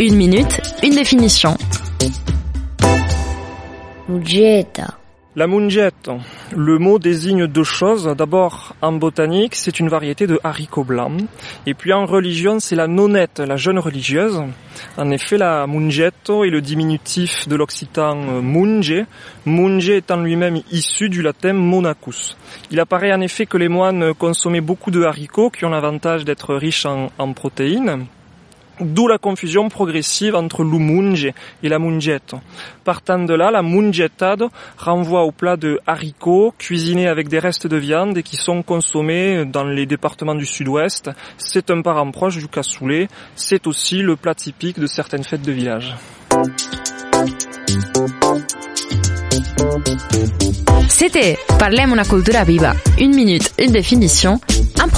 Une minute, une définition. La mungette, le mot désigne deux choses. D'abord, en botanique, c'est une variété de haricots blancs. Et puis en religion, c'est la nonnette, la jeune religieuse. En effet, la mungetto est le diminutif de l'occitan euh, munge, munge étant lui-même issu du latin monacus. Il apparaît en effet que les moines consommaient beaucoup de haricots qui ont l'avantage d'être riches en, en protéines. D'où la confusion progressive entre l'umunge et la mungette. Partant de là, la mungettade renvoie au plat de haricots cuisinés avec des restes de viande et qui sont consommés dans les départements du sud-ouest. C'est un parent proche du cassoulet. C'est aussi le plat typique de certaines fêtes de village. C'était Parlem una cultura viva. Une minute, une définition.